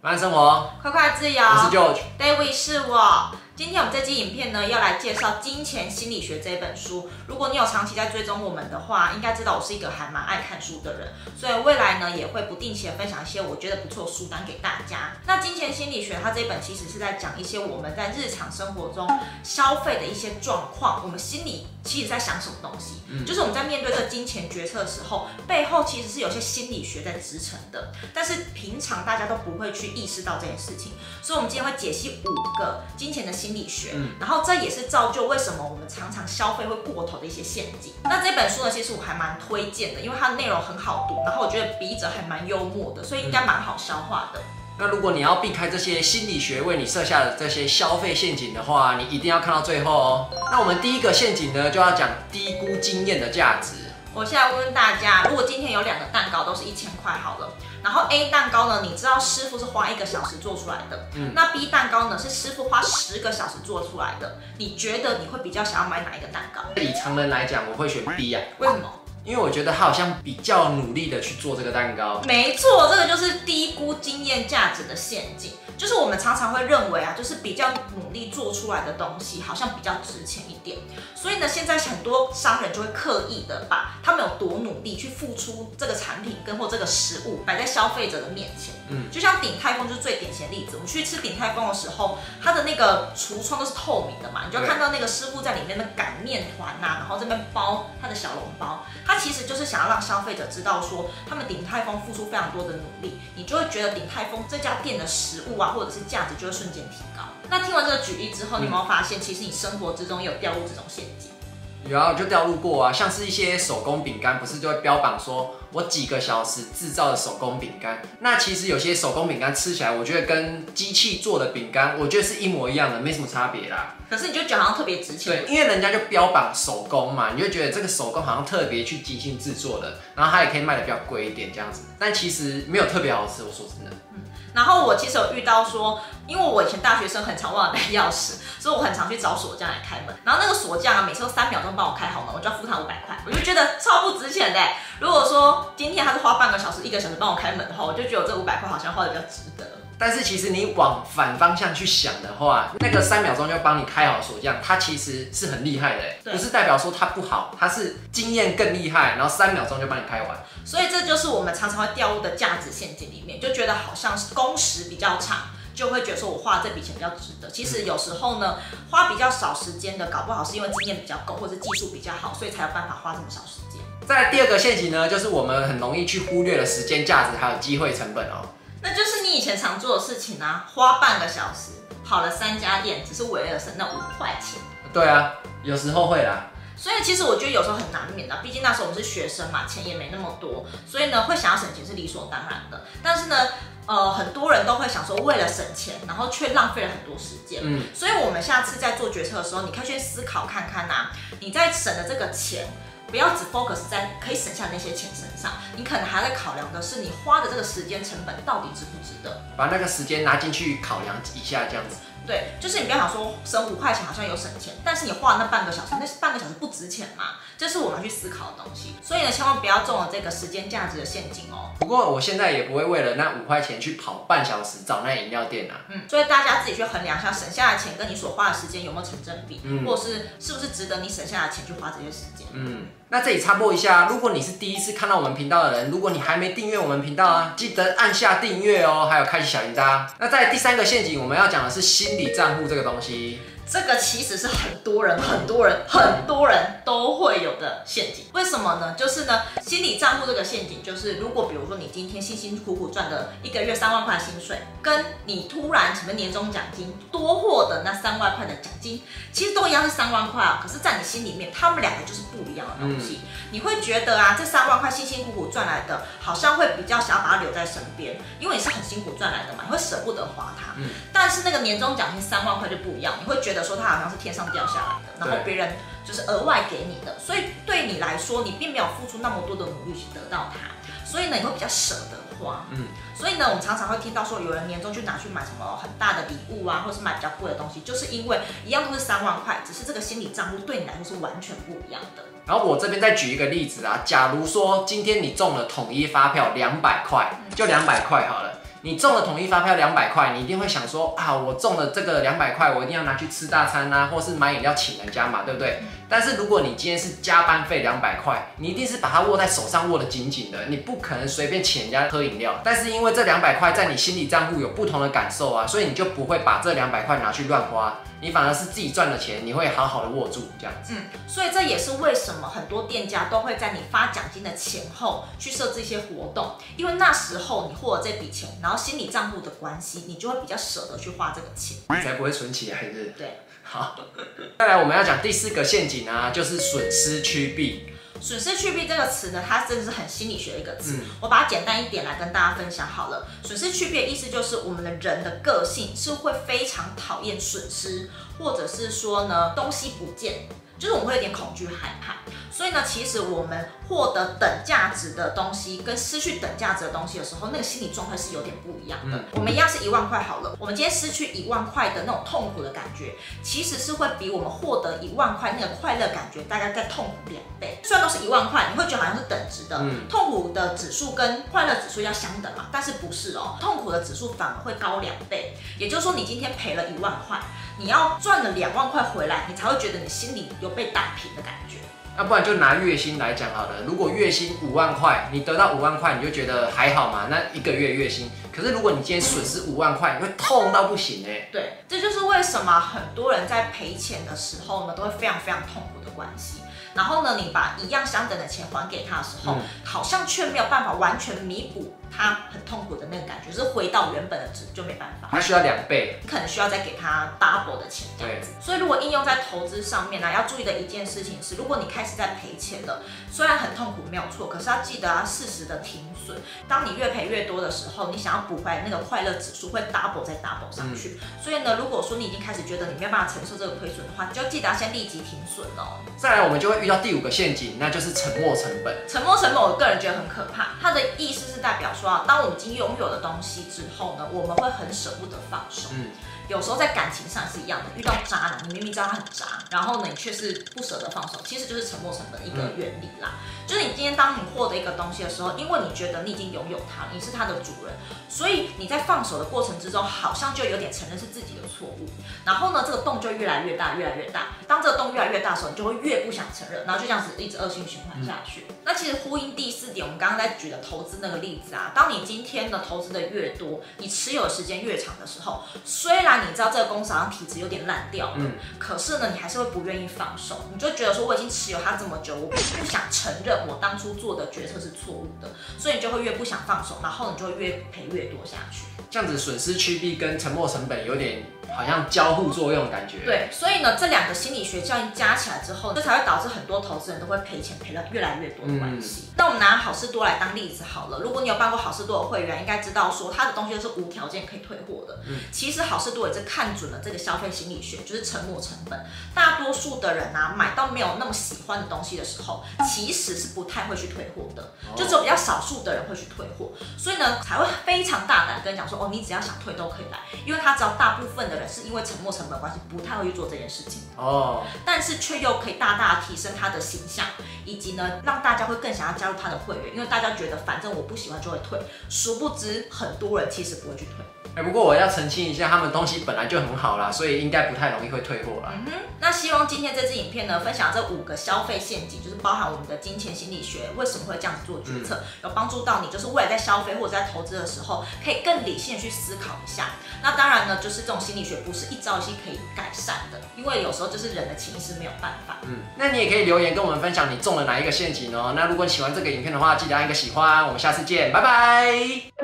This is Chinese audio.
慢生活，快快自由。我是 George，David 是我。今天我们这期影片呢，要来介绍《金钱心理学》这本书。如果你有长期在追踪我们的话，应该知道我是一个还蛮爱看书的人，所以未来呢，也会不定期的分享一些我觉得不错的书单给大家。那《金钱心理学》它这一本其实是在讲一些我们在日常生活中消费的一些状况，我们心里其实在想什么东西，嗯、就是我们在面对这个金钱决策的时候，背后其实是有些心理学在支撑的，但是平常大家都不会去意识到这件事情，所以我们今天会解析五个金钱的心理学，嗯、然后这也是造就为什么我们常常消费会过头的一些陷阱。那这本书呢，其实我还蛮推荐的，因为它的内容很好读，然后我觉得笔者还蛮幽默的，所以应该蛮好消化的。那如果你要避开这些心理学为你设下的这些消费陷阱的话，你一定要看到最后哦。那我们第一个陷阱呢，就要讲低估经验的价值。我现在问问大家，如果今天有两个蛋糕都是一千块好了，然后 A 蛋糕呢，你知道师傅是花一个小时做出来的，嗯，那 B 蛋糕呢是师傅花十个小时做出来的，你觉得你会比较想要买哪一个蛋糕？以常人来讲，我会选 B 呀，为什么？因为我觉得他好像比较努力的去做这个蛋糕。没错，这个就是低估经验价值的陷阱。就是我们常常会认为啊，就是比较努力做出来的东西，好像比较值钱一点。所以呢，现在很多商人就会刻意的把他们有多努力去付出这个产品跟或这个食物摆在消费者的面前。嗯，就像鼎泰丰就是最典型的例子。我们去吃鼎泰丰的时候，它的那个橱窗都是透明的嘛，你就看到那个师傅在里面的擀面团呐，然后这边包他的小笼包，他其实就是想要让消费者知道说，他们鼎泰丰付出非常多的努力，你就会觉得鼎泰丰这家店的食物啊。或者是价值就会瞬间提高。那听完这个举例之后，你有没有发现，其实你生活之中也有掉入这种陷阱？有啊，我就掉入过啊。像是一些手工饼干，不是就会标榜说我几个小时制造的手工饼干。那其实有些手工饼干吃起来，我觉得跟机器做的饼干，我觉得是一模一样的，没什么差别啦。可是你就觉得好像特别值钱。对，因为人家就标榜手工嘛，你就觉得这个手工好像特别去精心制作的，然后它也可以卖的比较贵一点这样子。但其实没有特别好吃，我说真的。嗯然后我其实有遇到说，因为我以前大学生很常忘了带钥匙，所以我很常去找锁匠来开门。然后那个锁匠啊，每次都三秒钟帮我开好门，我就要付他五百块，我就觉得超不值钱的。如果说今天他是花半个小时、一个小时帮我开门的话，我就觉得我这五百块好像花的比较值得。但是其实你往反方向去想的话，那个三秒钟就帮你开好锁匠，它其实是很厉害的，对不是代表说它不好，它是经验更厉害，然后三秒钟就帮你开完。所以这就是我们常常会掉入的价值陷阱里面，就觉得好像是工时比较长，就会觉得说我花这笔钱比较值得。其实有时候呢，花比较少时间的，搞不好是因为经验比较够，或者技术比较好，所以才有办法花这么少时间。在第二个陷阱呢，就是我们很容易去忽略了时间价值还有机会成本哦。那就是你以前常做的事情啊，花半个小时跑了三家店，只是为了省那五块钱。对啊，有时候会啦。所以其实我觉得有时候很难免的，毕竟那时候我们是学生嘛，钱也没那么多，所以呢会想要省钱是理所当然的。但是呢，呃，很多人都会想说，为了省钱，然后却浪费了很多时间。嗯，所以我们下次在做决策的时候，你可以去思考看看呐、啊，你在省的这个钱。不要只 focus 在可以省下的那些钱身上，你可能还在考量的是你花的这个时间成本到底值不值得，把那个时间拿进去考量一下，这样子。对，就是你不要想说省五块钱好像有省钱，但是你花了那半个小时，那是半个小时不值钱嘛？这是我们去思考的东西。所以呢，千万不要中了这个时间价值的陷阱哦。不过我现在也不会为了那五块钱去跑半小时找那饮料店啊。嗯，所以大家自己去衡量一下，省下的钱跟你所花的时间有没有成正比，嗯，或者是是不是值得你省下的钱去花这些时间。嗯，那这里插播一下，如果你是第一次看到我们频道的人，如果你还没订阅我们频道啊，记得按下订阅哦，还有开启小铃铛。那在第三个陷阱，我们要讲的是心理账户这个东西。这个其实是很多人、很多人、很多人都会有的陷阱。为什么呢？就是呢，心理账户这个陷阱，就是如果比如说你今天辛辛苦苦赚的一个月三万块薪水，跟你突然什么年终奖金多获得那三万块的奖金，其实都一样是三万块啊。可是，在你心里面，他们两个就是不一样的东西。嗯、你会觉得啊，这三万块辛辛苦苦赚来的，好像会比较想要把它留在身边，因为你是很辛苦赚来的嘛，你会舍不得花它。嗯。但是那个年终奖金三万块就不一样，你会觉得。说他好像是天上掉下来的，然后别人就是额外给你的，所以对你来说，你并没有付出那么多的努力去得到它，所以呢，你会比较舍得花。嗯，所以呢，我们常常会听到说，有人年终就拿去买什么很大的礼物啊，或是买比较贵的东西，就是因为一样都是三万块，只是这个心理账户对你来说是完全不一样的。然后我这边再举一个例子啊，假如说今天你中了统一发票两百块，就两百块好了。你中了统一发票两百块，你一定会想说啊，我中了这个两百块，我一定要拿去吃大餐啊，或是买饮料请人家嘛，对不对？但是如果你今天是加班费两百块，你一定是把它握在手上握得紧紧的，你不可能随便请人家喝饮料。但是因为这两百块在你心理账户有不同的感受啊，所以你就不会把这两百块拿去乱花。你反而是自己赚的钱，你会好好的握住这样子。嗯，所以这也是为什么很多店家都会在你发奖金的前后去设置一些活动，因为那时候你获得这笔钱，然后心理账户的关系，你就会比较舍得去花这个钱，你才不会存起来？对。好，再来我们要讲第四个陷阱啊，就是损失趋避。损失趋避这个词呢，它真的是很心理学的一个词。嗯、我把它简单一点来跟大家分享好了。损失趋避的意思就是，我们的人的个性是会非常讨厌损失，或者是说呢，东西不见，就是我们会有点恐惧害怕。所以呢，其实我们获得等价值的东西跟失去等价值的东西的时候，那个心理状态是有点不一样的。嗯、我们一样是一万块好了，我们今天失去一万块的那种痛苦的感觉，其实是会比我们获得一万块那个快乐感觉大概再痛苦两倍。虽然都是一万块，你会觉得好像是等值的，嗯、痛苦的指数跟快乐指数要相等嘛，但是不是哦，痛苦的指数反而会高两倍。也就是说，你今天赔了一万块，你要赚了两万块回来，你才会觉得你心里有被打平的感觉。那不然就拿月薪来讲好了。如果月薪五万块，你得到五万块，你就觉得还好嘛？那一个月月薪，可是如果你今天损失五万块，你会痛到不行哎。对，这就是为什么很多人在赔钱的时候呢，都会非常非常痛苦的关系。然后呢，你把一样相等的钱还给他的时候，嗯、好像却没有办法完全弥补他很痛苦的那个感觉，就是回到原本的值就没办法。他需要两倍，你可能需要再给他 double 的钱这样子。对所以如果应用在投资上面呢、啊，要注意的一件事情是，如果你开始在赔钱了，虽然很痛苦没有错，可是要记得啊适时的停损。当你越赔越多的时候，你想要补回来那个快乐指数会 double 再 double 上去。嗯、所以呢，如果说你已经开始觉得你没有办法承受这个亏损的话，你就记得要先立即停损哦。再来，我们就会遇到第五个陷阱，那就是沉没成本。沉没成本，我个人觉得很可怕。它的意思是代表说啊，当我们已经拥有的东西之后呢，我们会很舍不得放手。嗯。有时候在感情上是一样的，遇到渣男，你明明知道他很渣，然后呢，你却是不舍得放手，其实就是沉没成本的一个原理啦。嗯、就是你今天当你获得一个东西的时候，因为你觉得你已经拥有它，你是它的主人，所以你在放手的过程之中，好像就有点承认是自己的错误。然后呢，这个洞就越来越大，越来越大。当这个洞越来越大的时候，你就会越不想承认，然后就这样子一直恶性循环下去。嗯、那其实呼应第四点，我们刚刚在举的投资那个例子啊，当你今天的投资的越多，你持有的时间越长的时候，虽然你知道这个公司好像体质有点烂掉了，嗯、可是呢，你还是会不愿意放手，你就觉得说我已经持有它这么久，我不想承认我当初做的决策是错误的，所以你就会越不想放手，然后你就会越赔越多下去。这样子损失趋避跟沉没成本有点好像交互作用的感觉。对，所以呢，这两个心理学效应加起来之后，这才会导致很多投资人都会赔钱赔了越来越多的关系。那、嗯、我们拿好事多来当例子好了，如果你有办过好事多的会员，应该知道说它的东西都是无条件可以退货的。嗯，其实好事多也是看准了这个消费心理学，就是沉没成本。大多数的人啊，买到没有那么喜欢的东西的时候，其实是不太会去退货的，就只有比较少数的人会去退货，所以呢，才会非常大胆跟你讲说。哦，你只要想退都可以来，因为他知道大部分的人是因为沉没成本关系不太会去做这件事情哦，但是却又可以大大提升他的形象，以及呢让大家会更想要加入他的会员，因为大家觉得反正我不喜欢就会退，殊不知很多人其实不会去退。哎，不过我要澄清一下，他们东西本来就很好啦，所以应该不太容易会退货啦。嗯哼，那希望今天这支影片呢，分享这五个消费陷阱，就是包含我们的金钱心理学为什么会这样子做决策，嗯、有帮助到你，就是未来在消费或者在投资的时候，可以更理性去思考一下。那当然呢，就是这种心理学不是一朝一夕可以改善的，因为有时候就是人的潜意识没有办法。嗯，那你也可以留言跟我们分享你中了哪一个陷阱哦。那如果你喜欢这个影片的话，记得按一个喜欢，我们下次见，拜拜。